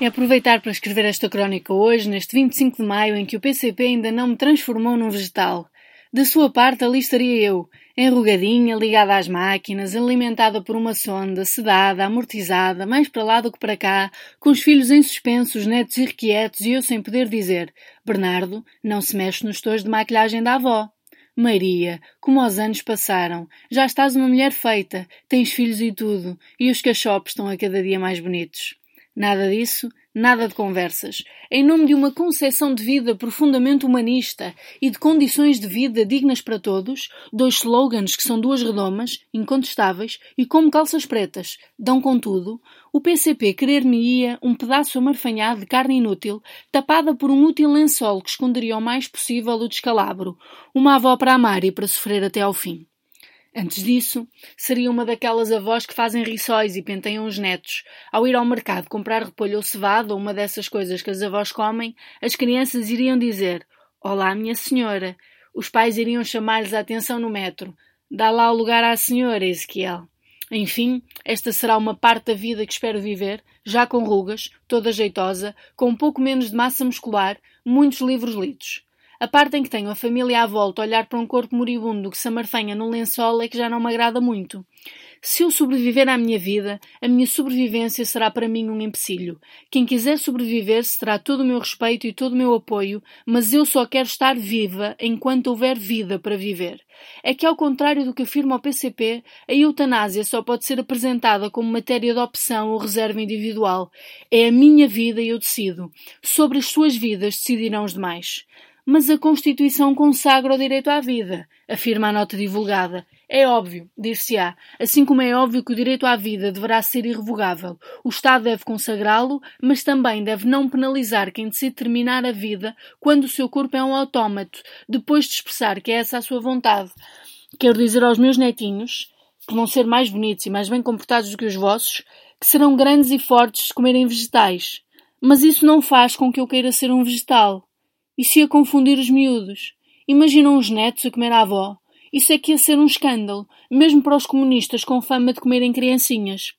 É aproveitar para escrever esta crónica hoje, neste 25 de maio, em que o PCP ainda não me transformou num vegetal. Da sua parte, ali estaria eu, enrugadinha, ligada às máquinas, alimentada por uma sonda, sedada, amortizada, mais para lá do que para cá, com os filhos em suspenso, os netos irrequietos e eu sem poder dizer: Bernardo, não se mexe nos tojos de maquilhagem da avó. Maria, como os anos passaram, já estás uma mulher feita, tens filhos e tudo, e os cachopos estão a cada dia mais bonitos. Nada disso, nada de conversas. Em nome de uma concepção de vida profundamente humanista e de condições de vida dignas para todos, dois slogans que são duas redomas, incontestáveis e como calças pretas, dão contudo, o PCP querer-me-ia um pedaço amarfanhado de carne inútil, tapada por um útil lençol que esconderia o mais possível o descalabro, uma avó para amar e para sofrer até ao fim. Antes disso, seria uma daquelas avós que fazem riçóis e penteiam os netos. Ao ir ao mercado comprar repolho ou cevado ou uma dessas coisas que as avós comem, as crianças iriam dizer: Olá, minha senhora. Os pais iriam chamar-lhes a atenção no metro. Dá lá o lugar à senhora, Ezequiel. Enfim, esta será uma parte da vida que espero viver, já com rugas, toda jeitosa, com um pouco menos de massa muscular, muitos livros lidos. A parte em que tenho a família à volta a olhar para um corpo moribundo que se amarfanha no lençol é que já não me agrada muito. Se eu sobreviver à minha vida, a minha sobrevivência será para mim um empecilho. Quem quiser sobreviver terá todo o meu respeito e todo o meu apoio, mas eu só quero estar viva enquanto houver vida para viver. É que, ao contrário do que afirma o PCP, a eutanásia só pode ser apresentada como matéria de opção ou reserva individual. É a minha vida e eu decido. Sobre as suas vidas decidirão os demais. Mas a Constituição consagra o direito à vida, afirma a nota divulgada. É óbvio, dir-se-á, assim como é óbvio que o direito à vida deverá ser irrevogável. O Estado deve consagrá-lo, mas também deve não penalizar quem decide terminar a vida quando o seu corpo é um autómato, depois de expressar que é essa a sua vontade. Quero dizer aos meus netinhos, que vão ser mais bonitos e mais bem comportados do que os vossos, que serão grandes e fortes se comerem vegetais. Mas isso não faz com que eu queira ser um vegetal. Isso ia confundir os miúdos. Imaginam os netos a comer a avó. Isso é que ia ser um escândalo, mesmo para os comunistas com fama de comerem criancinhas.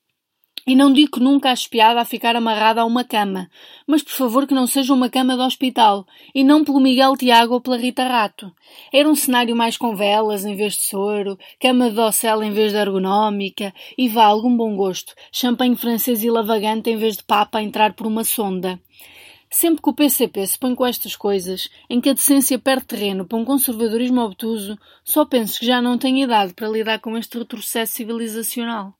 E não digo que nunca acho piada a ficar amarrada a uma cama, mas por favor que não seja uma cama de hospital, e não pelo Miguel Tiago ou pela Rita Rato. Era um cenário mais com velas em vez de soro, cama de docel em vez de ergonómica, e vá algum bom gosto, champanhe francês e lavagante em vez de papa a entrar por uma sonda. Sempre que o PCP se põe com estas coisas, em que a decência perde terreno para um conservadorismo obtuso, só penso que já não tenho idade para lidar com este retrocesso civilizacional.